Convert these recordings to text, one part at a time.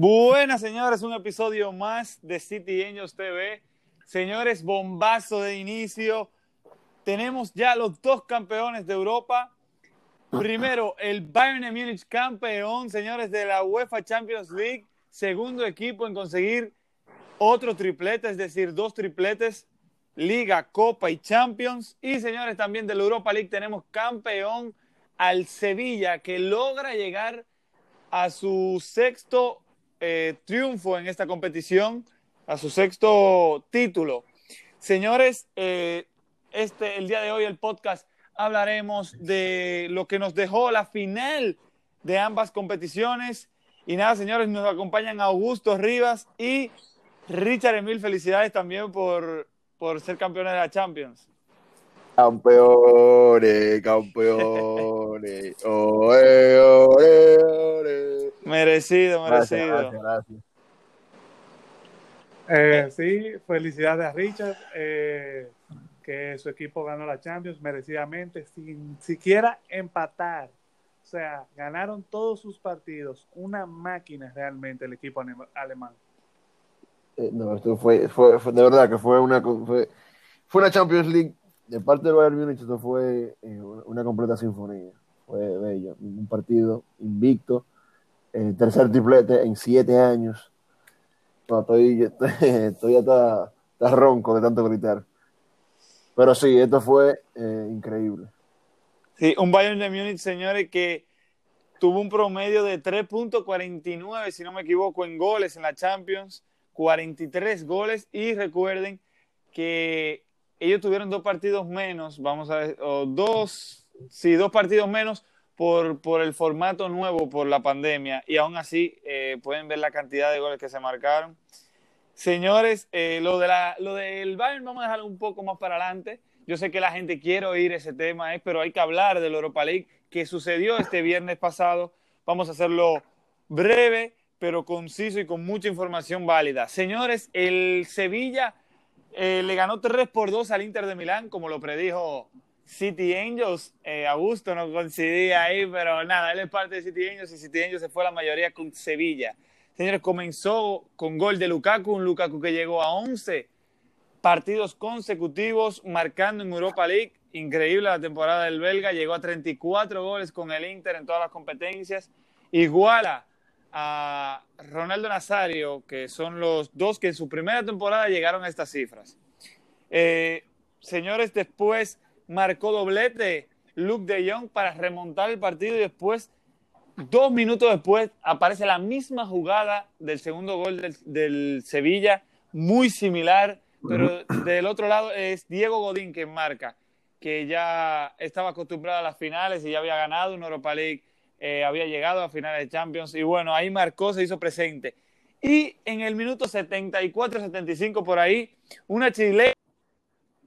Buenas, señores, un episodio más de City Angels TV. Señores, bombazo de inicio. Tenemos ya los dos campeones de Europa. Primero, el Bayern de Múnich campeón, señores, de la UEFA Champions League. Segundo equipo en conseguir otro triplete, es decir, dos tripletes, Liga, Copa y Champions. Y señores, también de la Europa League tenemos campeón al Sevilla, que logra llegar a su sexto eh, triunfo en esta competición, a su sexto título. Señores, eh, este, el día de hoy el podcast hablaremos de lo que nos dejó la final de ambas competiciones. Y nada, señores, nos acompañan Augusto Rivas y Richard Emil. Felicidades también por, por ser campeones de la Champions. Campeones, campeones. Oe, oe, oe. Merecido, merecido. gracias, gracias. Eh, sí, felicidades a Richard, eh, que su equipo ganó la Champions merecidamente, sin siquiera empatar. O sea, ganaron todos sus partidos. Una máquina realmente el equipo alemán. Eh, no, esto fue, fue, fue- de verdad que fue una, fue, fue una Champions League de parte del Bayern Múnich. Esto fue eh, una completa sinfonía. Fue bello. Un partido invicto. Eh, tercer triplete en siete años. No, estoy, estoy, ronco de tanto gritar. Pero sí, esto fue eh, increíble. Sí, un Bayern de Múnich, señores, que tuvo un promedio de 3.49, si no me equivoco, en goles en la Champions, 43 goles. Y recuerden que ellos tuvieron dos partidos menos, vamos a ver, o dos, sí, dos partidos menos por, por el formato nuevo, por la pandemia. Y aún así eh, pueden ver la cantidad de goles que se marcaron. Señores, eh, lo, de la, lo del Bayern vamos a dejarlo un poco más para adelante. Yo sé que la gente quiere oír ese tema, eh, pero hay que hablar de la Europa League que sucedió este viernes pasado. Vamos a hacerlo breve, pero conciso y con mucha información válida. Señores, el Sevilla le ganó 3 por 2 al Inter de Milán, como lo predijo City Angels. Eh, Augusto no coincidía ahí, pero nada, él es parte de City Angels y City Angels se fue la mayoría con Sevilla. Señores, comenzó con gol de Lukaku, un Lukaku que llegó a 11 partidos consecutivos marcando en Europa League. Increíble la temporada del belga, llegó a 34 goles con el Inter en todas las competencias. Iguala a Ronaldo Nazario, que son los dos que en su primera temporada llegaron a estas cifras. Eh, señores, después marcó doblete Luke de Jong para remontar el partido y después, dos minutos después, aparece la misma jugada del segundo gol del, del Sevilla, muy similar, pero del otro lado es Diego Godín que marca, que ya estaba acostumbrado a las finales y ya había ganado una Europa League, eh, había llegado a finales de Champions y bueno, ahí marcó, se hizo presente. Y en el minuto 74-75 por ahí, una chilena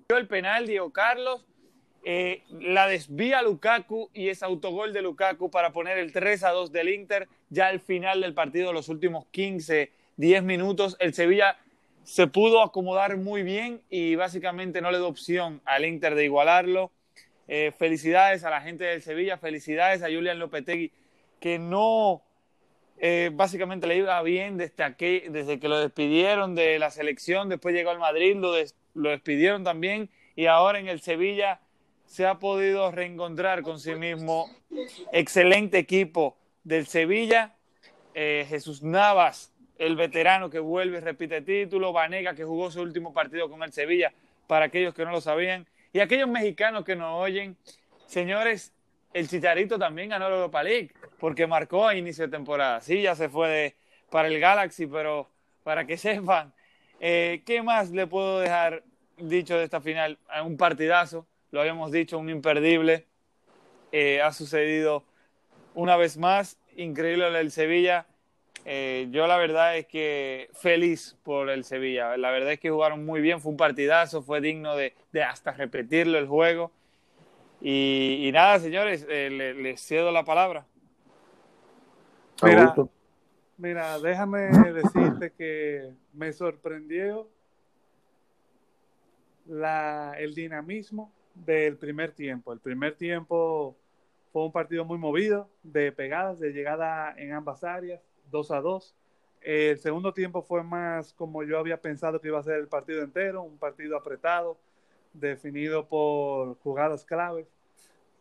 dio el penal, Diego Carlos, eh, la desvía Lukaku y es autogol de Lukaku para poner el 3 a 2 del Inter. Ya al final del partido, los últimos 15, 10 minutos, el Sevilla se pudo acomodar muy bien y básicamente no le dio opción al Inter de igualarlo. Eh, felicidades a la gente del Sevilla, felicidades a Julian Lopetegui, que no eh, básicamente le iba bien desde, aquel, desde que lo despidieron de la selección, después llegó al Madrid, lo despidieron también y ahora en el Sevilla se ha podido reencontrar con sí mismo. Excelente equipo del Sevilla. Eh, Jesús Navas, el veterano que vuelve y repite título. Vanega, que jugó su último partido con el Sevilla, para aquellos que no lo sabían. Y aquellos mexicanos que nos oyen, señores, el Chicharito también ganó la Europa League, porque marcó a inicio de temporada. Sí, ya se fue para el Galaxy, pero para que sepan, eh, ¿qué más le puedo dejar dicho de esta final? Un partidazo lo habíamos dicho, un imperdible. Eh, ha sucedido una vez más, increíble el Sevilla. Eh, yo la verdad es que feliz por el Sevilla. La verdad es que jugaron muy bien, fue un partidazo, fue digno de, de hasta repetirlo el juego. Y, y nada, señores, eh, les le cedo la palabra. Mira, mira, déjame decirte que me sorprendió la, el dinamismo del primer tiempo. El primer tiempo fue un partido muy movido, de pegadas, de llegada en ambas áreas, 2 a 2. El segundo tiempo fue más como yo había pensado que iba a ser el partido entero, un partido apretado, definido por jugadas claves.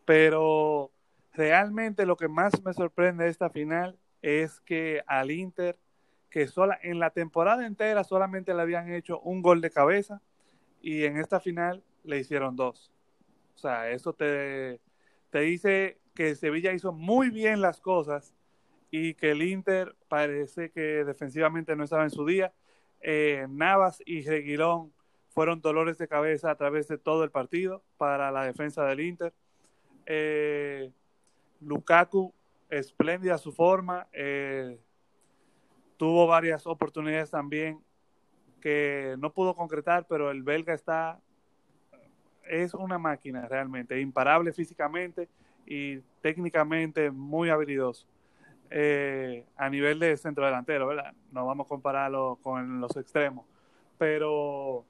Pero realmente lo que más me sorprende de esta final es que al Inter, que sola, en la temporada entera solamente le habían hecho un gol de cabeza y en esta final le hicieron dos. O sea, eso te, te dice que Sevilla hizo muy bien las cosas y que el Inter parece que defensivamente no estaba en su día. Eh, Navas y Reguilón fueron dolores de cabeza a través de todo el partido para la defensa del Inter. Eh, Lukaku, espléndida su forma, eh, tuvo varias oportunidades también que no pudo concretar, pero el belga está, es una máquina realmente, imparable físicamente y técnicamente muy habilidoso. Eh, a nivel de centro delantero, ¿verdad? No vamos a compararlo con los extremos, pero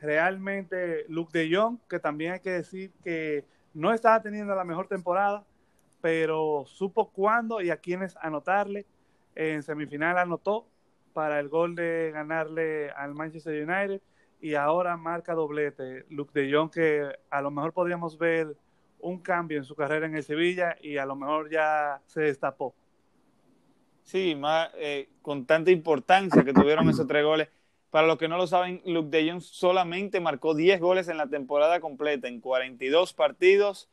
realmente Luke de Jong, que también hay que decir que no estaba teniendo la mejor temporada, pero supo cuándo y a quiénes anotarle. En semifinal anotó para el gol de ganarle al Manchester United y ahora marca doblete. Luke de Jong, que a lo mejor podríamos ver un cambio en su carrera en el Sevilla y a lo mejor ya se destapó. Sí, eh, con tanta importancia que tuvieron esos tres goles. Para los que no lo saben, Luke de Jong solamente marcó 10 goles en la temporada completa, en 42 partidos.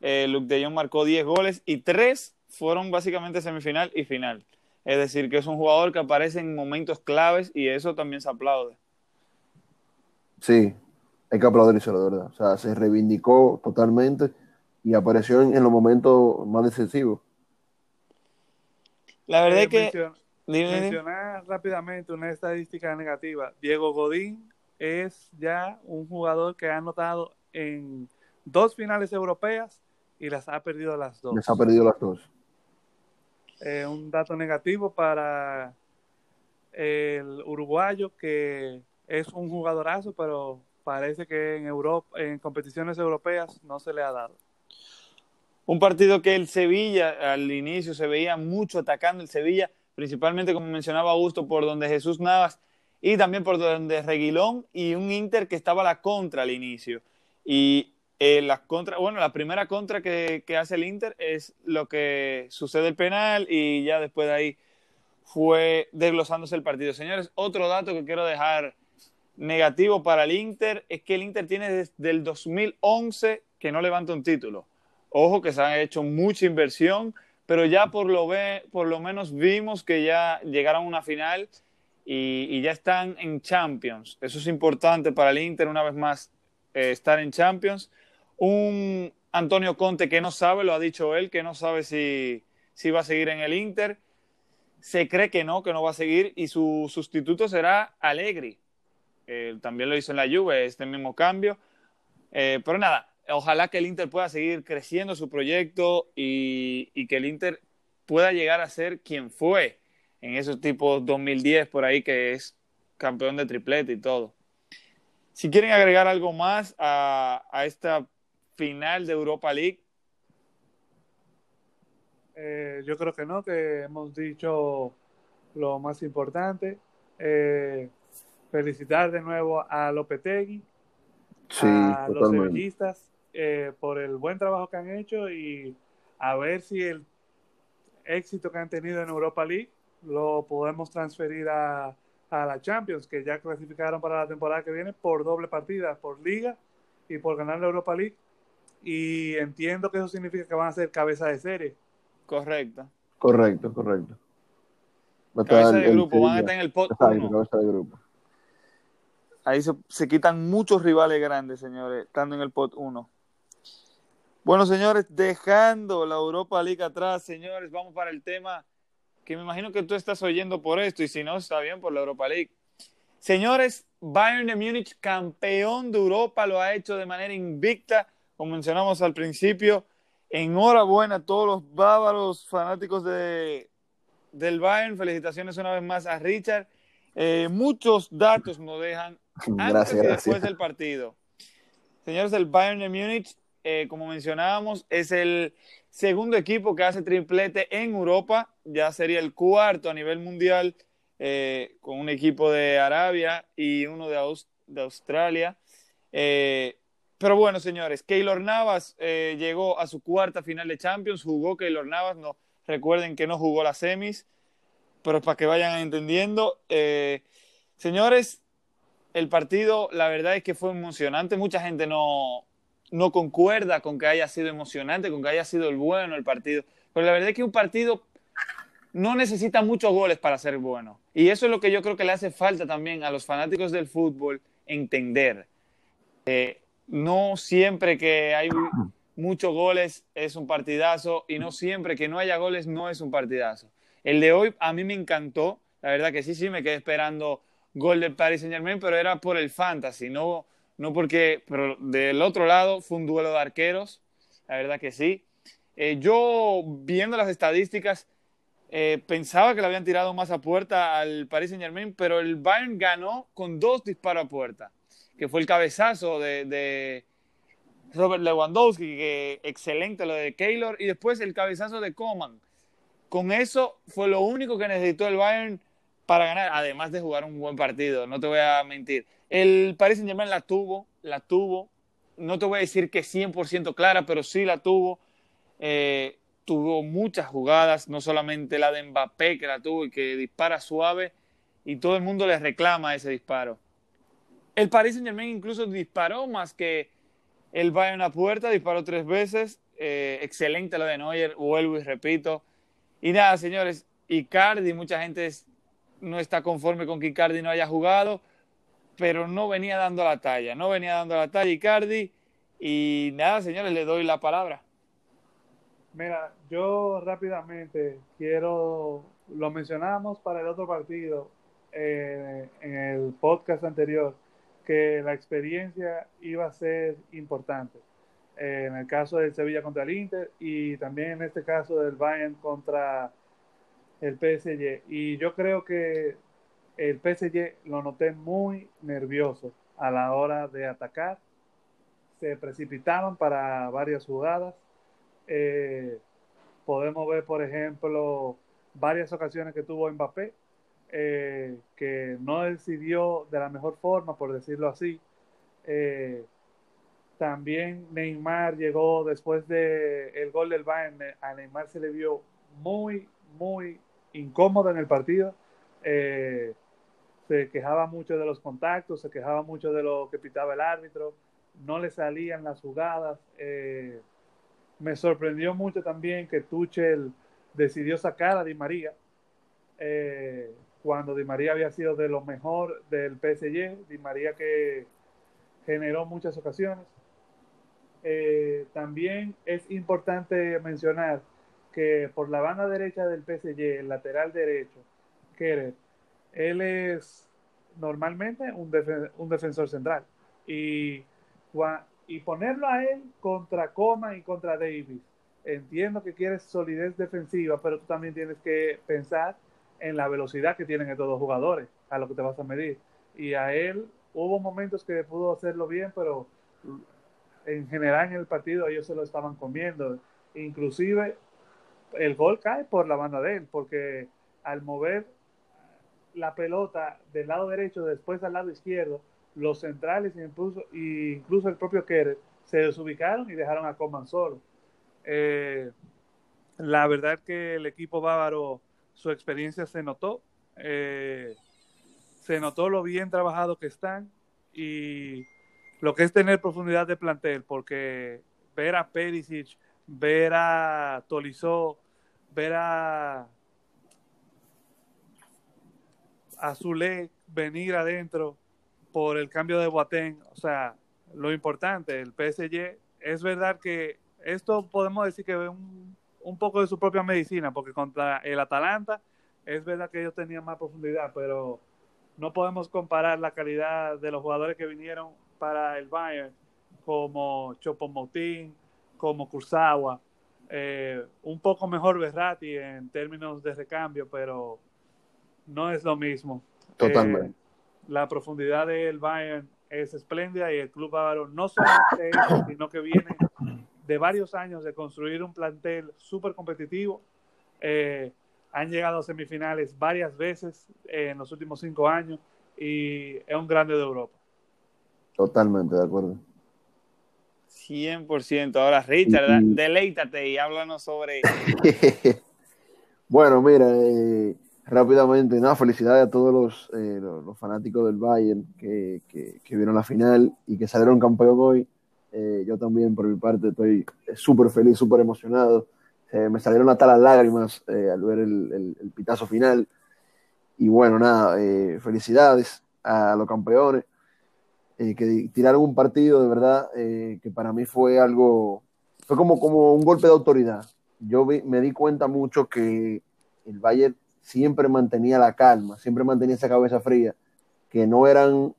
Eh, Luke de Jong marcó 10 goles y 3 fueron básicamente semifinal y final. Es decir, que es un jugador que aparece en momentos claves y eso también se aplaude. Sí, hay que aplaudírselo, de verdad. O sea, se reivindicó totalmente y apareció en, en los momentos más decisivos. La verdad Eh, es que. mencion- Dime, dime. mencionar rápidamente una estadística negativa. Diego Godín es ya un jugador que ha anotado en dos finales europeas y las ha perdido las dos. Les ha perdido las dos. Eh, un dato negativo para el uruguayo que es un jugadorazo, pero parece que en Europa, en competiciones europeas no se le ha dado. Un partido que el Sevilla al inicio se veía mucho atacando el Sevilla, principalmente como mencionaba Augusto, por donde Jesús Navas y también por donde Reguilón y un Inter que estaba la contra al inicio. Y eh, la contra, bueno, la primera contra que, que hace el Inter es lo que sucede el penal y ya después de ahí fue desglosándose el partido. Señores, otro dato que quiero dejar negativo para el Inter es que el Inter tiene desde el 2011 que no levanta un título. Ojo que se ha hecho mucha inversión, pero ya por lo, ve, por lo menos vimos que ya llegaron a una final y, y ya están en Champions. Eso es importante para el Inter una vez más eh, estar en Champions. Un Antonio Conte que no sabe, lo ha dicho él, que no sabe si, si va a seguir en el Inter. Se cree que no, que no va a seguir y su sustituto será Allegri. Eh, también lo hizo en la Juve, este mismo cambio. Eh, pero nada, ojalá que el Inter pueda seguir creciendo su proyecto y, que el Inter pueda llegar a ser quien fue en esos tipos 2010 por ahí, que es campeón de triplete y todo. Si quieren agregar algo más a, a esta final de Europa League. Eh, yo creo que no, que hemos dicho lo más importante. Eh, felicitar de nuevo a Lopetegui, Sí, a los sevillistas eh, por el buen trabajo que han hecho y a ver si el éxito que han tenido en Europa League lo podemos transferir a, a la Champions, que ya clasificaron para la temporada que viene por doble partida, por liga y por ganar la Europa League. Y entiendo que eso significa que van a ser cabeza de serie. Correcto. Correcto, correcto. Va a estar Cabeza de grupo, van a estar en el pot Exacto, 1. cabeza de grupo. Ahí se, quitan muchos rivales grandes, señores, estando en el pot 1. Bueno, señores, dejando la Europa League atrás, señores, vamos para el tema que me imagino que tú estás oyendo por esto, y si no, está bien por la Europa League. Señores, Bayern de Múnich, campeón de Europa, lo ha hecho de manera invicta, como mencionamos al principio. Enhorabuena a todos los bávaros fanáticos de, del Bayern. Felicitaciones una vez más a Richard. Eh, muchos datos nos dejan antes Gracias, y después gracias. del partido. Señores, el Bayern de Múnich, eh, como mencionábamos, es el segundo equipo que hace triplete en Europa, ya sería el cuarto a nivel mundial eh, con un equipo de Arabia y uno de, de Australia. Eh, pero bueno, señores, Keylor Navas eh, llegó a su cuarta final de Champions, jugó Keylor Navas, no, recuerden que no jugó las semis, pero para que vayan entendiendo. señores, el partido, la verdad es que fue emocionante, mucha gente no, no concuerda con que haya sido emocionante, con que haya sido el bueno el partido, pero la verdad es que un partido no necesita muchos goles para ser bueno. Y eso es lo que yo creo que le hace falta también a los fanáticos del fútbol entender. no siempre que hay muchos goles es un partidazo y no siempre que no haya goles no es un partidazo. El de hoy a mí me encantó, la verdad que sí, sí, me quedé esperando gol del Paris Saint Germain, pero era por el fantasy, no, no porque, pero del otro lado fue un duelo de arqueros, la verdad que sí. Eh, yo viendo las estadísticas, eh, pensaba que le habían tirado más a puerta al Paris Saint Germain, pero el Bayern ganó con dos disparos a puerta, que fue el cabezazo de, Robert Lewandowski, que excelente lo de Keylor, y después el cabezazo de Coman. Con eso fue lo único que necesitó el Bayern para ganar, además de jugar un buen partido, no te voy a mentir. El Paris Saint Germain la tuvo, la tuvo, no te voy a decir que 100% clara, pero sí la tuvo. Eh, tuvo muchas jugadas, no solamente la de Mbappé que la tuvo y que dispara suave y todo el mundo le reclama ese disparo. El Paris Saint Germain incluso disparó más que el Bayern a puerta, disparó tres veces. Eh, excelente lo de Neuer, vuelvo y repito. Y nada, señores, Icardi, mucha gente no está conforme con que Icardi no haya jugado, pero no venía dando la talla, no venía dando la talla Icardi. Y nada, señores, le doy la palabra. Mira, yo rápidamente quiero, lo mencionamos para el otro partido eh, en el podcast anterior, que la experiencia iba a ser importante. Eh, en el caso del Sevilla contra el Inter y también en este caso del Bayern contra el PSG. Y yo creo que el PSG lo noté muy nervioso a la hora de atacar. Se precipitaron para varias jugadas eh, podemos ver, por ejemplo, varias ocasiones que tuvo Mbappé, eh, que no decidió de la mejor forma, por decirlo así. Eh, también Neymar llegó después del el gol del Bayern, a Neymar se le vio muy, muy incómodo en el partido. se quejaba mucho de los contactos, se quejaba mucho de lo que pitaba el árbitro, no le salían las jugadas. Eh, me sorprendió mucho también que Tuchel decidió sacar a Di María eh, cuando Di María había sido de lo mejor del PSG, Di María que generó muchas ocasiones. Eh, también es importante mencionar que por la banda derecha del PSG, el lateral derecho, Kerer, él es normalmente un, un defensor central. Y y ponerlo a él contra Coma y contra Davis. Entiendo que quieres solidez defensiva, pero tú también tienes que pensar en la velocidad que tienen estos dos jugadores, a lo que te vas a medir. Y a él hubo momentos que pudo hacerlo bien, pero en general en el partido ellos se lo estaban comiendo. Inclusive el gol cae por la banda de él, porque al mover la pelota del lado derecho después al lado izquierdo, los centrales incluso, incluso el propio Kerer se desubicaron y dejaron a Coman solo. Eh, la verdad que el equipo bávaro, su experiencia se notó. Eh, se notó lo bien trabajado que están y lo que es tener profundidad de plantel, porque ver a Perisic, ver a Tolizó, ver a, a Zule venir adentro por el cambio de Boateng, o sea, lo importante, el PSG, es verdad que esto podemos decir que es un, un poco de su propia medicina, porque contra el Atalanta es verdad que ellos tenían más profundidad, pero no podemos comparar la calidad de los jugadores que vinieron para el Bayern, como Chopomotín, como Kurzawa, eh, un poco mejor Berratti en términos de recambio, pero no es lo mismo. Totalmente. Eh, la profundidad del Bayern es espléndida y el club bávaro no solamente eso, sino que viene de varios años de construir un plantel súper competitivo. Eh, han llegado a semifinales varias veces en los últimos cinco años y es un grande de Europa. Totalmente de acuerdo. 100%. Ahora, Richard, y, deleítate y háblanos sobre... bueno, mira, eh, rápidamente, nada, felicidades a todos los, eh, los, los, fanáticos del Bayern que, que, que, vieron la final y que salieron campeón hoy. Eh, yo también, por mi parte, estoy súper feliz, súper emocionado. Me salieron hasta las lágrimas al ver el, el, el, pitazo final. Y bueno, nada, felicidades a los campeones que tiraron un partido de verdad que para mí fue algo, fue como, como un golpe de autoridad. Yo vi, me di cuenta mucho que el Bayern siempre mantenía la calma, siempre mantenía esa cabeza fría, que no eran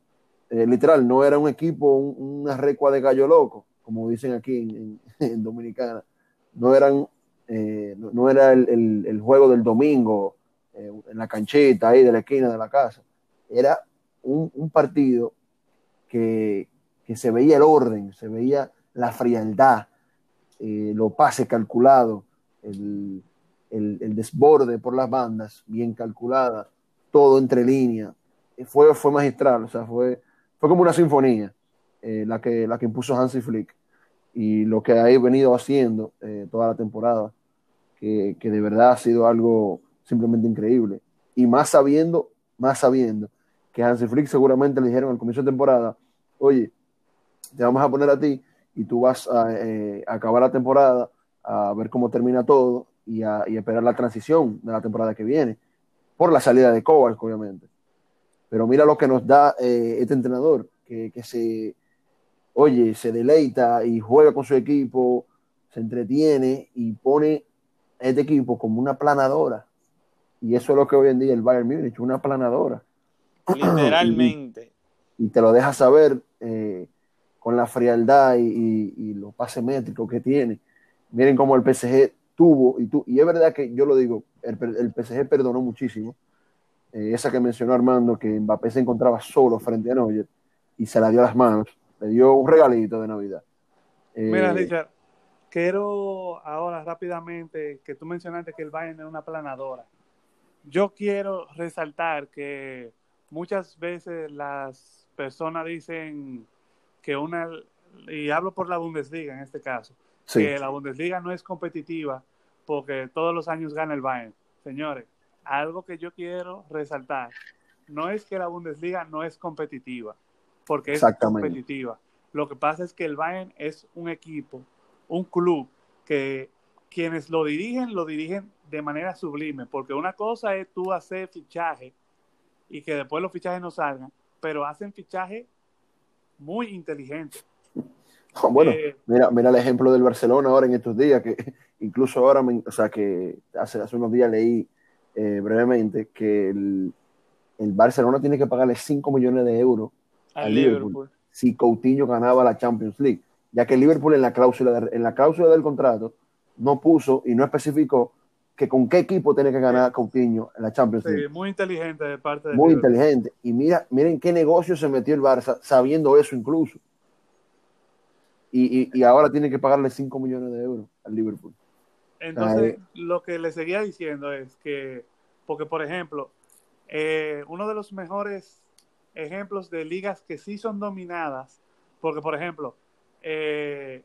eh, literal, no era un equipo, un, una recua de gallo loco, como dicen aquí en, en, en Dominicana. No eran, eh, no, no, era el, el, el, juego del domingo eh, en la canchita ahí de la esquina de la casa. Era un, un partido que, que, se veía el orden, se veía la frialdad, eh, los pases calculados, el, el, desborde por las bandas bien calculada, todo entre líneas. Fue, fue magistral, o sea, fue, fue como una sinfonía eh, la, que, la que impuso Hansi Flick y lo que ha venido haciendo eh, toda la temporada, que, que, de verdad ha sido algo simplemente increíble. Y más sabiendo, más sabiendo que Hansi Flick seguramente le dijeron al comienzo de temporada, oye, te vamos a poner a ti y tú vas a, eh, acabar la temporada, a ver cómo termina todo y a, y a, esperar la transición de la temporada que viene, por la salida de Kovac, obviamente. Pero mira lo que nos da eh, este entrenador, que, que, se, oye, se deleita y juega con su equipo, se entretiene y pone a este equipo como una planadora. Y eso es lo que hoy en día el Bayern Múnich, una planadora. Literalmente. y, y, te lo deja saber eh, con la frialdad y, y, y, los pases métricos que tiene. Miren cómo el PSG tuvo, y, tu, y es verdad que yo lo digo, el, el PSG perdonó muchísimo eh, esa que mencionó Armando, que Mbappé se encontraba solo frente a Neuer y se la dio a las manos, le dio un regalito de Navidad. Eh, Mira, Richard, quiero ahora rápidamente que tú mencionaste que el Bayern es una planadora. Yo quiero resaltar que muchas veces las personas dicen que una, y hablo por la Bundesliga en este caso, sí. que la Bundesliga no es competitiva porque todos los años gana el Bayern. Señores, algo que yo quiero resaltar, no es que la Bundesliga no es competitiva, porque es competitiva. Lo que pasa es que el Bayern es un equipo, un club que quienes lo dirigen, lo dirigen de manera sublime, porque una cosa es tú hacer fichaje y que después los fichajes no salgan, pero hacen fichaje muy inteligente. Bueno, eh, mira, mira el ejemplo del Barcelona ahora en estos días, que incluso ahora, me, o sea, que hace, hace unos días leí eh, brevemente que el, el, Barcelona tiene que pagarle 5 millones de euros al Liverpool, Liverpool, si Coutinho ganaba la Champions League, ya que el Liverpool en la cláusula, de, en la cláusula del contrato no puso y no especificó que con qué equipo tiene que ganar Coutinho en la Champions League. Sí, muy inteligente de parte de Muy inteligente. Y mira, miren qué negocio se metió el Barça sabiendo eso incluso. Y, y, y ahora tiene que pagarle 5 millones de euros al Liverpool. Entonces, Ay. lo que le seguía diciendo es que, porque por ejemplo, eh, uno de los mejores ejemplos de ligas que sí son dominadas, porque por ejemplo, eh,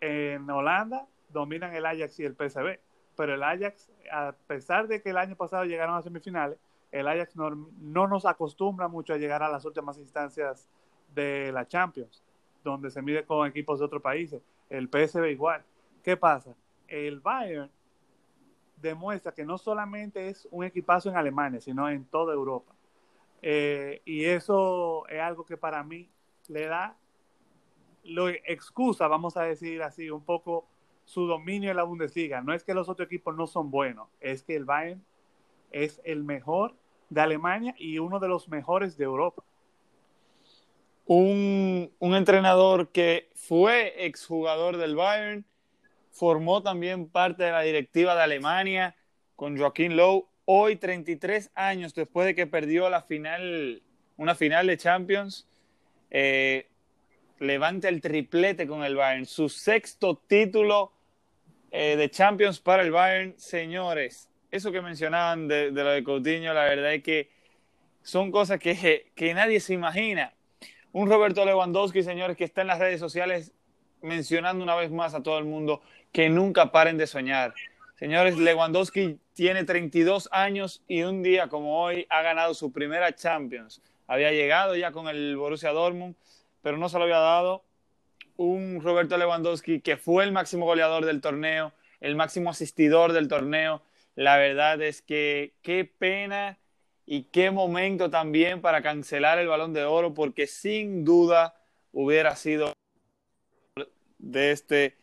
en Holanda dominan el Ajax y el PSV, pero el Ajax, a pesar de que el año pasado llegaron a semifinales, el Ajax no, no nos acostumbra mucho a llegar a las últimas instancias de la Champions, donde se mide con equipos de otros países. El PSV igual. ¿Qué pasa? el Bayern demuestra que no solamente es un equipazo en Alemania, sino en toda Europa. Eh, y eso es algo que para mí le da, lo excusa, vamos a decir así, un poco su dominio en la Bundesliga. No es que los otros equipos no son buenos, es que el Bayern es el mejor de Alemania y uno de los mejores de Europa. Un, un entrenador que fue exjugador del Bayern, formó también parte de la directiva de Alemania con Joaquín Lowe. Hoy, 33 años después de que perdió la final, una final de Champions, eh, levanta el triplete con el Bayern. Su sexto título eh, de Champions para el Bayern, señores. eso que mencionaban de, lo de Coutinho, la verdad es que son cosas que, que nadie se imagina. Un Roberto Lewandowski, señores, que está en las redes sociales mencionando una vez más a todo el mundo que nunca paren de soñar. Señores, Lewandowski tiene 32 años y un día como hoy ha ganado su primera Champions. Había llegado ya con el Borussia Dortmund, pero no se lo había dado. Un Roberto Lewandowski que fue el máximo goleador del torneo, el máximo asistidor del torneo. La verdad es que qué pena y qué momento también para cancelar el balón de oro, porque sin duda hubiera sido de este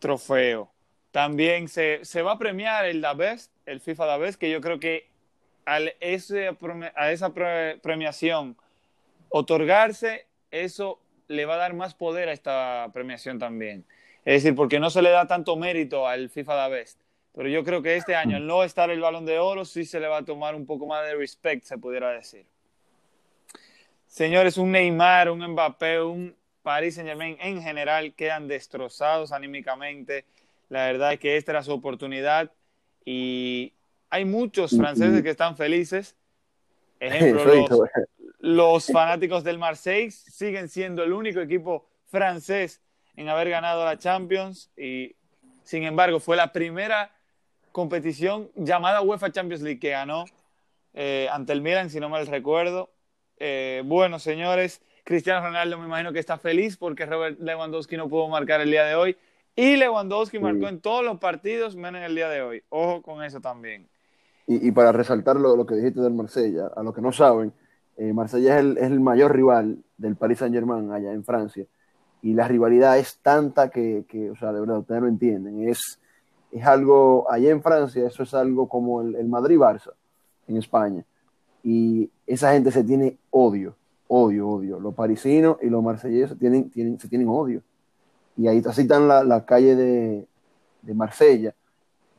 trofeo. También se, va a premiar el Da Best, el FIFA Da Best, que yo creo que a esa premiación otorgarse, eso le va a dar más poder a esta premiación también. Es decir, porque no se le da tanto mérito al FIFA Da Best. Pero yo creo que este año, al no estar el balón de oro, sí se le va a tomar un poco más de respect, se pudiera decir. Señores, un Neymar, un Mbappé, un Paris Saint Germain en general quedan destrozados anímicamente. La verdad es que esta era su oportunidad y hay muchos franceses que están felices. Ejemplo, los, los fanáticos del Marseille siguen siendo el único equipo francés en haber ganado la Champions y sin embargo fue la primera competición llamada UEFA Champions League que ganó eh, ante el Milan, si no mal recuerdo. Eh, bueno, señores, Cristiano Ronaldo me imagino que está feliz porque Robert Lewandowski no pudo marcar el día de hoy. Y Lewandowski marcó en todos los partidos menos en el día de hoy. Ojo con eso también. Y, para resaltar lo, que dijiste del Marsella, a los que no saben, eh, Marsella es el, mayor rival del Paris Saint Germain allá en Francia. Y la rivalidad es tanta que, o sea, de verdad, ustedes no entienden. Es, es algo, allá en Francia, eso es algo como el, el Madrid-Barça en España. Y esa gente se tiene odio odio, odio. Los parisinos y los marselleses tienen, tienen, se tienen odio. Y ahí así están la, la calle de, de, Marsella,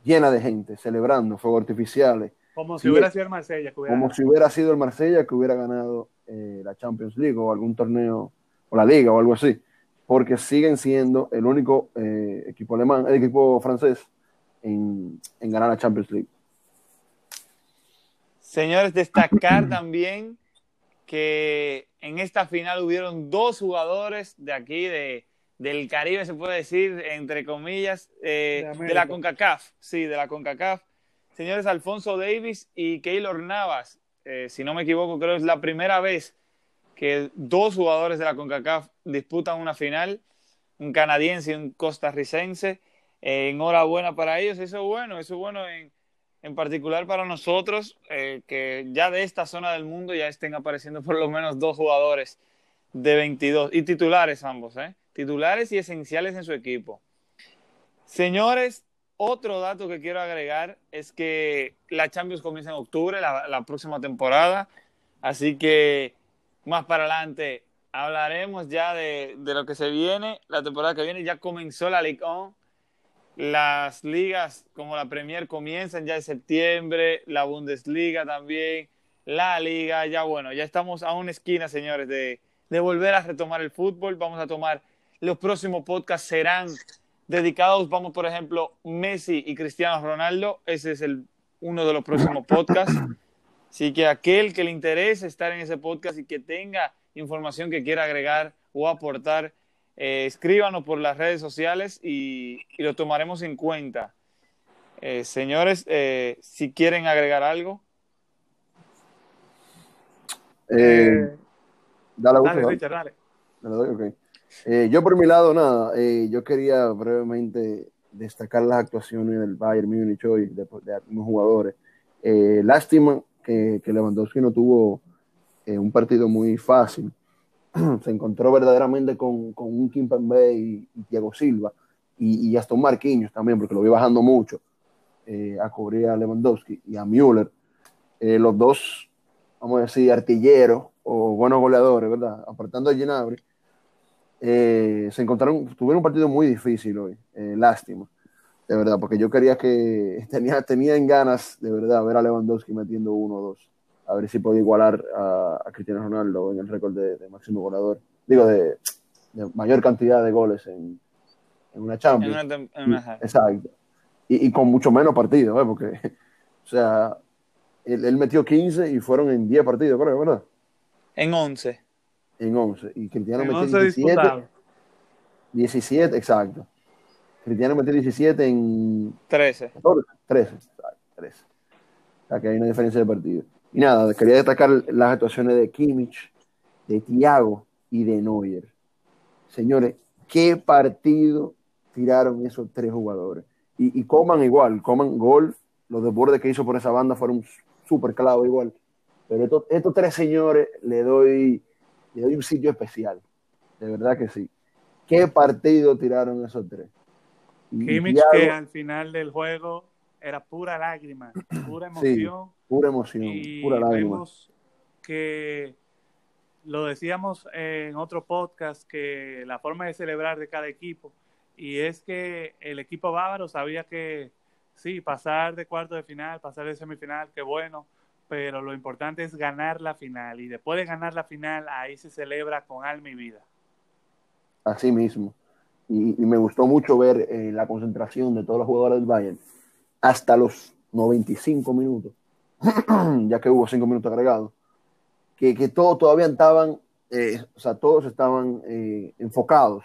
llena de gente, celebrando fuegos artificiales. Como si hubiera sido el Marsella. Que como si hubiera sido el Marsella que hubiera ganado eh, la Champions League o algún torneo, o la Liga o algo así. Porque siguen siendo el único eh, equipo alemán, el equipo francés en, en ganar la Champions League. Señores, destacar también que en esta final hubieron dos jugadores de aquí, de, del Caribe, se puede decir, entre comillas, eh, de, la CONCACAF, sí, de la CONCACAF. Señores Alfonso Davis y Keylor Navas, eh, si no me equivoco, creo que es la primera vez que dos jugadores de la CONCACAF disputan una final, un canadiense y un costarricense. Eh, enhorabuena para ellos, eso es bueno, eso es bueno en, en particular para nosotros, eh, que ya de esta zona del mundo ya estén apareciendo por lo menos dos jugadores de 22 y titulares ambos, ¿eh? titulares y esenciales en su equipo. Señores, otro dato que quiero agregar es que la Champions comienza en octubre, la, próxima temporada, así que más para adelante hablaremos ya de, lo que se viene, la temporada que viene ya comenzó la Ligue 1, las ligas como la Premier comienzan ya en septiembre, la Bundesliga también, la Liga, ya bueno, ya estamos a una esquina, señores, de, volver a retomar el fútbol. Vamos a tomar, los próximos podcasts serán dedicados, vamos, por ejemplo, Messi y Cristiano Ronaldo. Ese es el, uno de los próximos podcasts. Así que aquel que le interese estar en ese podcast y que tenga información que quiera agregar o aportar, eh, escríbanos por las redes sociales y, lo tomaremos en cuenta. Eh, señores, eh, si quieren agregar algo. dale, dale, Richard, dale. Yo por mi lado, nada, yo quería brevemente destacar las actuaciones del Bayern Múnich hoy de, algunos jugadores. lástima que, que Lewandowski no tuvo un partido muy fácil. se encontró verdaderamente con, con un Kim Pembe y, y Thiago Silva y, y, hasta un Marquinhos también, porque lo vi bajando mucho eh, a cubrir a Lewandowski y a Müller. Eh, los dos, vamos a decir, artilleros o buenos goleadores, ¿verdad? Apartando a Ginabri, eh, se encontraron, tuvieron un partido muy difícil hoy, lástima, de verdad, porque yo quería que tenía, tenían ganas de verdad ver a Lewandowski metiendo uno o dos a ver si puede igualar a, Cristiano Ronaldo en el récord de, máximo goleador, digo, de, mayor cantidad de goles en, una Champions. exacto. Y, con mucho menos partidos, ¿eh? porque sea, él, él metió 15 y fueron en 10 partidos, creo, ¿verdad? En 11. En 11. Y Cristiano En metió 11 17. disputados. 17, exacto. Cristiano metió 17 en 13. 14, 13, exacto, 13. O sea que hay una diferencia de partido. Y nada, quería destacar las actuaciones de Kimmich, de Thiago y de Neuer. Señores, qué partido tiraron esos tres jugadores. Y, y Coman igual, Coman gol, los desbordes que hizo por esa banda fueron súper clavos igual. Pero estos, estos tres señores le doy, le doy un sitio especial. De verdad que sí. ¿Qué partido tiraron esos tres? Kimmich que al final del juego era pura lágrima, pura emoción. pura emoción, y pura lágrima. vemos que lo decíamos en otro podcast que la forma de celebrar de cada equipo y es que el equipo bávaro sabía que sí, pasar de cuarto de final, pasar de semifinal, qué bueno, pero lo importante es ganar la final y después de ganar la final ahí se celebra con alma y vida. Así mismo. Y, y me gustó mucho ver eh, la concentración de todos los jugadores del Bayern hasta los 95 minutos, ya que hubo 5 minutos agregados, que, que todos todavía estaban, eh, o sea, todos estaban eh, enfocados,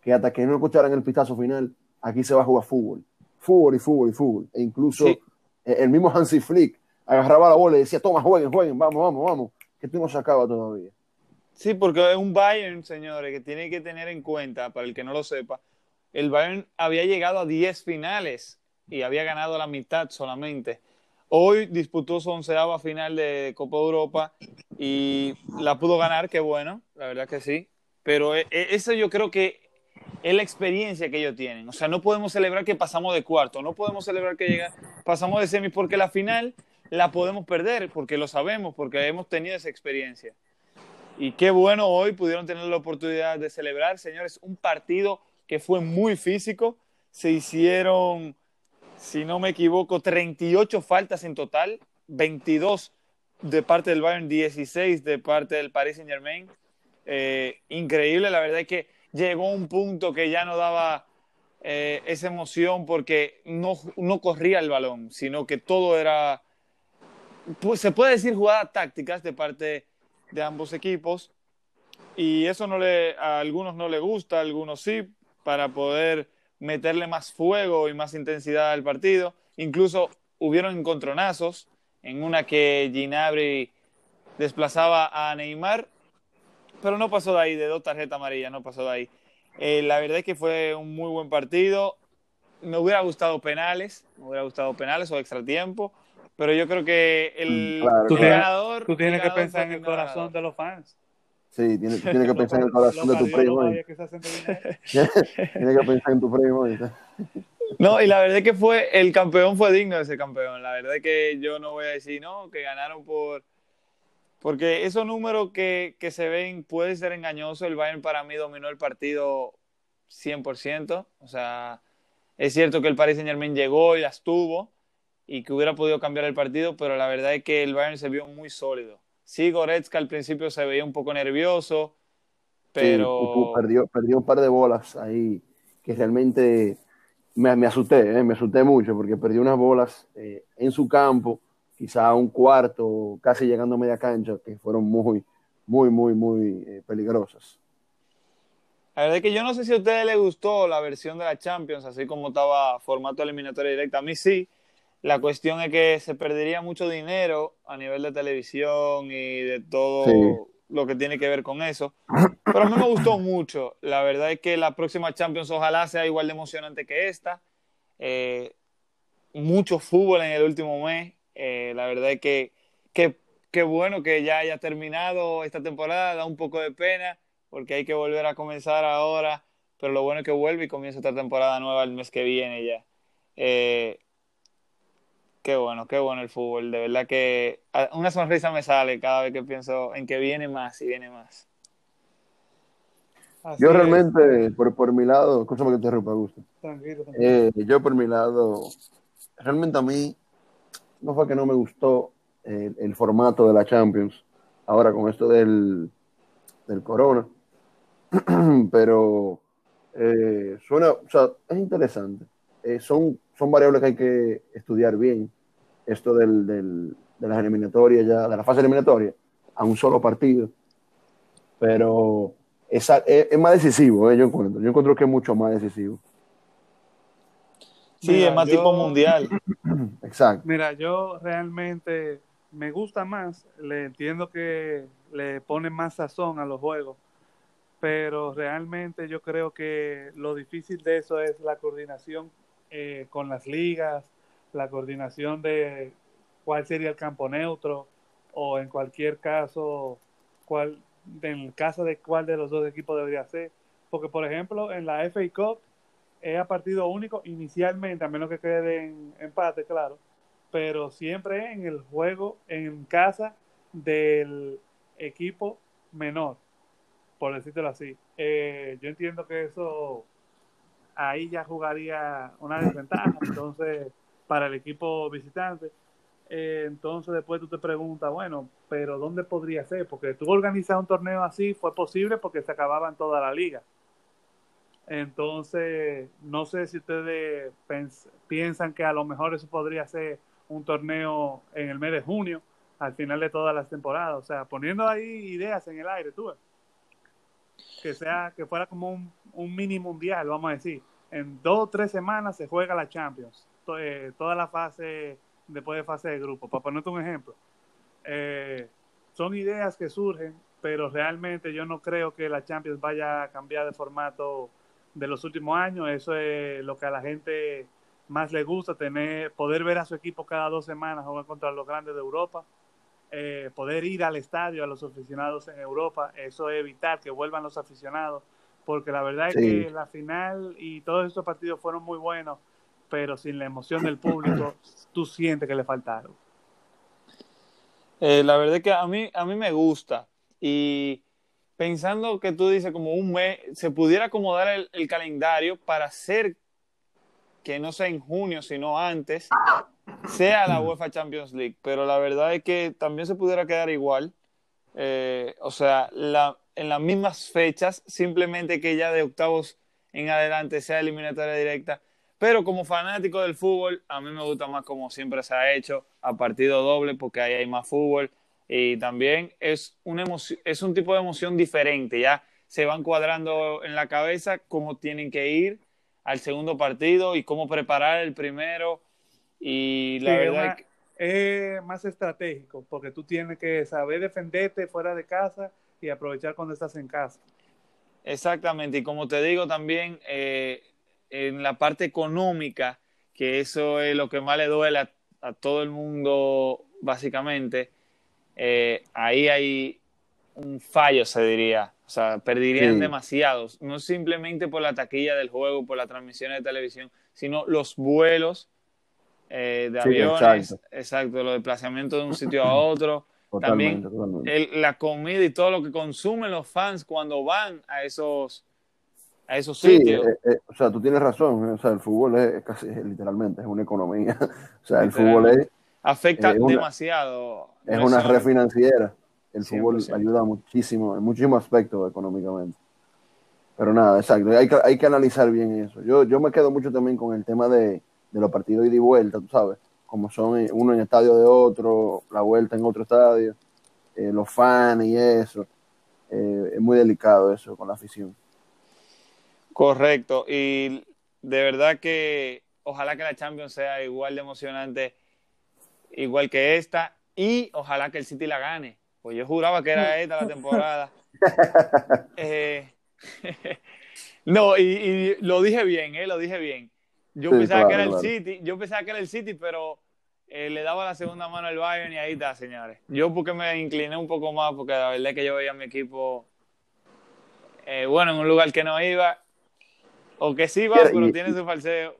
que hasta que no escucharan el pistazo final, aquí se va a jugar fútbol. Fútbol y fútbol y fútbol. E incluso Sí. el mismo Hansi Flick agarraba la bola y decía, toma, jueguen, jueguen, vamos, vamos, vamos, que esto no se acaba todavía. Sí, porque es un Bayern, señores, que tiene que tener en cuenta, para el que no lo sepa, el Bayern había llegado a 10 finales y había ganado la mitad solamente. Hoy disputó su onceava final de Copa Europa y la pudo ganar, qué bueno, la verdad que sí. Pero eh, eh, eso yo creo que es la experiencia que ellos tienen. O sea, no podemos celebrar que pasamos de cuarto, no podemos celebrar que llega, pasamos de semis, porque la final la podemos perder, porque lo sabemos, porque hemos tenido esa experiencia. Y qué bueno hoy pudieron tener la oportunidad de celebrar, señores, un partido que fue muy físico. Se hicieron, si no me equivoco, 38 faltas en total, 22 de parte del Bayern, 16 de parte del Paris Saint Germain. Eh, increíble, la verdad es que llegó un punto que ya no daba eh, esa emoción porque no, no corría el balón, sino que todo era, pues, se puede decir jugadas tácticas de parte de ambos equipos y eso no le, a algunos no le gusta, a algunos sí, para poder meterle más fuego y más intensidad al partido. Incluso hubieron encontronazos en una que Ginabri desplazaba a Neymar, pero no pasó de ahí, de dos tarjetas amarillas, no pasó de ahí. Eh, la verdad es que fue un muy buen partido. Me hubiera gustado penales, me hubiera gustado penales o extra tiempo, pero yo creo que el, Mm, claro, el Tú tienes- ganador. Tú tienes que pensar en el ganador. corazón de los fans. Sí, tienes, tienes que pensar en el corazón de tu primo. Tienes que pensar en tu primo. No, y la verdad es que fue, el campeón fue digno de ese campeón. La verdad es que yo no voy a decir, no, que ganaron por... Porque esos números que, que se ven puede ser engañoso. El Bayern para mí dominó el partido 100%. O sea, es cierto que el Paris Saint Germain llegó y las tuvo y que hubiera podido cambiar el partido, pero la verdad es que el Bayern se vio muy sólido. Sí, Goretzka al principio se veía un poco nervioso, pero... Sí, perdió, perdió un par de bolas ahí que realmente me, me asusté, ¿eh? me asusté mucho porque perdió unas bolas eh, en su campo, quizá a un cuarto, casi llegando a media cancha, que fueron muy, muy, muy, muy eh, peligrosas. La verdad es que yo no sé si a ustedes les gustó la versión de la Champions, así como estaba formato eliminatoria directa. A mí sí. La cuestión es que se perdería mucho dinero a nivel de televisión y de todo Sí. lo que tiene que ver con eso. Pero a mí me gustó mucho. La verdad es que la próxima Champions ojalá sea igual de emocionante que esta. Eh, mucho fútbol en el último mes. Eh, la verdad es que que- qué bueno que ya haya terminado esta temporada. Da un poco de pena porque hay que volver a comenzar ahora. Pero lo bueno es que vuelve y comienza esta temporada nueva el mes que viene ya. Eh, qué bueno, qué bueno el fútbol. De verdad que a- una sonrisa me sale cada vez que pienso en que viene más y viene más. Así Yo es. realmente, por, por mi lado, escúchame que te interrumpa, Augusto. Tranquilo, tranquilo. Eh, yo por mi lado, realmente a mí no fue que no me gustó el, el formato de la Champions, ahora con esto del, del Corona, pero eh, suena, o sea, es interesante. Eh, son, son variables que hay que estudiar bien, esto del, del, de las eliminatorias, ya, de la fase eliminatoria, a un solo partido. Pero es, es, más decisivo, ¿eh? yo encuentro. Yo encuentro que es mucho más decisivo. Sí, Mira, es más yo, tipo mundial. Exacto. Mira, yo realmente me gusta más, le entiendo que le pone más sazón a los juegos, pero realmente yo creo que lo difícil de eso es la coordinación eh, con las ligas, la coordinación de cuál sería el campo neutro o en cualquier caso, cuál, en el caso de cuál de los dos equipos debería ser. Porque, por ejemplo, en la FA Cup es a partido único inicialmente, a menos que quede en empate, claro, pero siempre en el juego en casa del equipo menor, por decirlo así. Eh, yo entiendo que eso ahí ya jugaría una desventaja, entonces, para el equipo visitante. Eh, entonces después tú te preguntas, bueno, pero ¿dónde podría ser? Porque tú organizar un torneo así fue posible porque se acababa en toda la liga. Entonces, no sé si ustedes piensan que a lo mejor eso podría ser un torneo en el mes de junio, al final de todas las temporadas. O sea, poniendo ahí ideas en el aire, tú. Que sea, que fuera como un, un mini mundial, vamos a decir. En dos o tres semanas se juega la Champions. Eh, toda la fase después de fase de grupo, para ponerte un ejemplo. Eh, son ideas que surgen, pero realmente yo no creo que la Champions vaya a cambiar de formato de los últimos años. Eso es lo que a la gente más le gusta, tener, poder ver a su equipo cada dos semanas jugar contra los grandes de Europa, eh, poder ir al estadio a los aficionados en Europa, eso es evitar que vuelvan los aficionados, porque la verdad es Sí. que la final y todos estos partidos fueron muy buenos, pero sin la emoción del público, tú sientes que le falta algo. Eh, la verdad es que a mí, a mí me gusta. Y pensando que tú dices como un mes, se pudiera acomodar el, el calendario para hacer que no sea en junio, sino antes, sea la UEFA Champions League. Pero la verdad es que también se pudiera quedar igual. Eh, o sea, la, en las mismas fechas, simplemente que ya de octavos en adelante sea eliminatoria directa. Pero como fanático del fútbol, a mí me gusta más como siempre se ha hecho, a partido doble, porque ahí hay más fútbol. Y también es, una emoción, es un tipo de emoción diferente, ya se van cuadrando en la cabeza cómo tienen que ir al segundo partido y cómo preparar el primero. Y la Sí, verdad es que- es más estratégico, porque tú tienes que saber defenderte fuera de casa y aprovechar cuando estás en casa. Exactamente, y como te digo también, eh, en la parte económica, que eso es lo que más le duele a, a todo el mundo, básicamente, eh, ahí hay un fallo, se diría. O sea, perderían Sí. demasiados, no simplemente por la taquilla del juego, por las transmisiones de televisión, sino los vuelos eh, de Sí, aviones, exacto. exacto, los desplazamientos de un sitio a otro. Totalmente, También totalmente. el- la comida y todo lo que consumen los fans cuando van a esos, a esos Sí, sitios. eh, eh, o sea, tú tienes razón, eh, o sea, el fútbol es, casi, es literalmente, es una economía, o sea, el fútbol es, Afecta una- demasiado. es una red financiera, el fútbol 100%. ayuda muchísimo, en muchísimos aspectos económicamente. Pero nada, exacto, hay que, hay que analizar bien eso. Yo, yo me quedo mucho también con el tema de, de los partidos ida y vuelta, tú sabes, como son eh, uno en estadio de otro, la vuelta en otro estadio, eh, los fans y eso. Eh, es muy delicado eso con la afición. Correcto. Y de verdad que ojalá que la Champions sea igual de emocionante, igual que esta, y ojalá que el City la gane. Pues yo juraba que era esta la temporada. Eh, no, y, y lo dije bien, ¿eh? Lo dije bien. Yo Sí, pensaba que claro, era el. City, yo pensaba que era el City, pero eh, le daba la segunda mano al Bayern y ahí está, señores. Yo porque me incliné un poco más, porque la verdad es que yo veía a mi equipo, eh, bueno, en un lugar que no iba, o que sí va, era- pero y- tiene su falseo.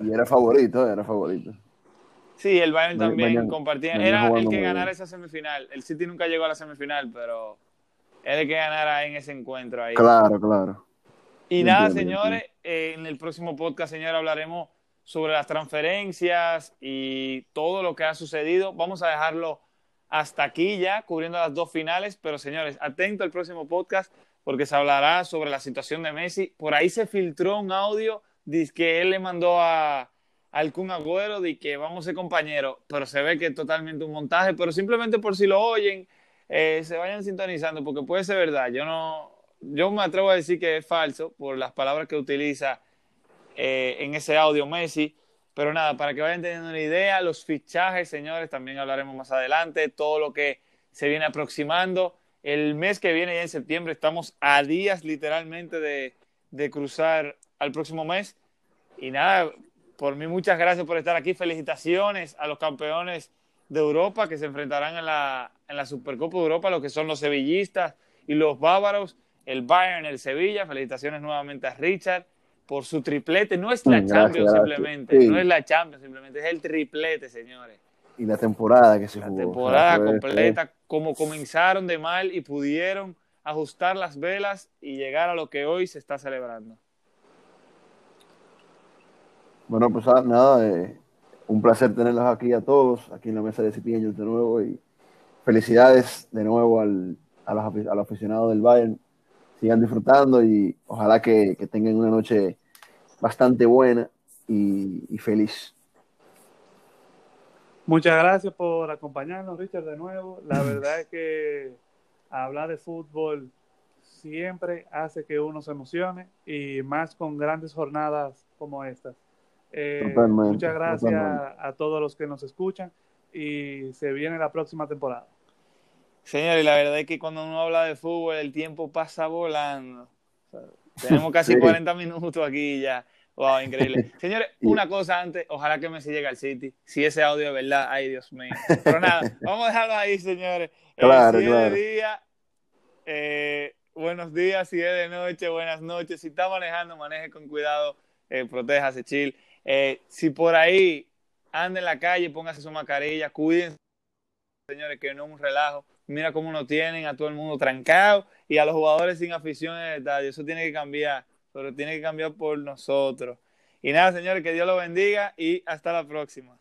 Y era favorito, era favorito. Sí, el Bayern también compartía. Era el que ganara bien. esa semifinal. El City nunca llegó a la semifinal, pero era el que ganara en ese encuentro ahí. Claro, claro. Y nada, entiendo, señores, eh, en el próximo podcast, señores, hablaremos sobre las transferencias y todo lo que ha sucedido. Vamos a dejarlo hasta aquí ya, cubriendo las dos finales, pero señores, atento al próximo podcast porque se hablará sobre la situación de Messi. Por ahí se filtró un audio dice que él le mandó a, al Kun Agüero de que vamos a ser compañeros, pero se ve que es totalmente un montaje, pero simplemente por si lo oyen, eh, se vayan sintonizando, porque puede ser verdad. Yo no, yo me atrevo a decir que es falso por las palabras que utiliza eh, en ese audio Messi. Pero nada, para que vayan teniendo una idea, los fichajes, señores, también hablaremos más adelante, todo lo que se viene aproximando. El mes que viene, ya en septiembre, estamos a días literalmente de, de cruzar al próximo mes. Y nada, por mí muchas gracias por estar aquí. Felicitaciones a los campeones de Europa que se enfrentarán en la, en la Supercopa de Europa, lo que son los sevillistas y los bávaros, el Bayern, el Sevilla. Felicitaciones nuevamente a Richard por su triplete. No es la Champions gracias, simplemente. Sí. no es la Champions simplemente, es el triplete, señores. Y la temporada que se La jugó. temporada sea, fue- completa, como comenzaron de mal y pudieron ajustar las velas y llegar a lo que hoy se está celebrando. Bueno, pues ah, nada, eh, un placer tenerlos aquí a todos, aquí en la mesa de Cipiños de nuevo y felicidades de nuevo al, a, los, afi- a los aficionados del Bayern. Sigan disfrutando y ojalá que, que tengan una noche bastante buena y, y feliz. Muchas gracias por acompañarnos, Richard, de nuevo. La verdad es que hablar de fútbol siempre hace que uno se emocione y más con grandes jornadas como estas. Eh, muchas gracias totalmente. a todos los que nos escuchan y se viene la próxima temporada. Señores, la verdad es que cuando uno habla de fútbol, el tiempo pasa volando. O sea, tenemos casi Sí. 40 minutos aquí ya. Wow, increíble. Señores, una cosa antes, ojalá que Messi llegue al City. Si ese audio es verdad, ay Dios mío. Pero nada, vamos a dejarlo ahí, señores. Eh, Claro, es claro. de día, eh, buenos días. Si es de noche, buenas noches. Si está manejando, maneje con cuidado, eh, protéjase, chill. Eh, si por ahí anda en la calle, póngase su mascarilla, cuídense señores, que no es un relajo. Mira cómo nos tienen a todo el mundo trancado y a los jugadores sin afición en el estadio. Eso tiene que cambiar, pero tiene que cambiar por nosotros. Y nada, señores, que Dios los bendiga y hasta la próxima.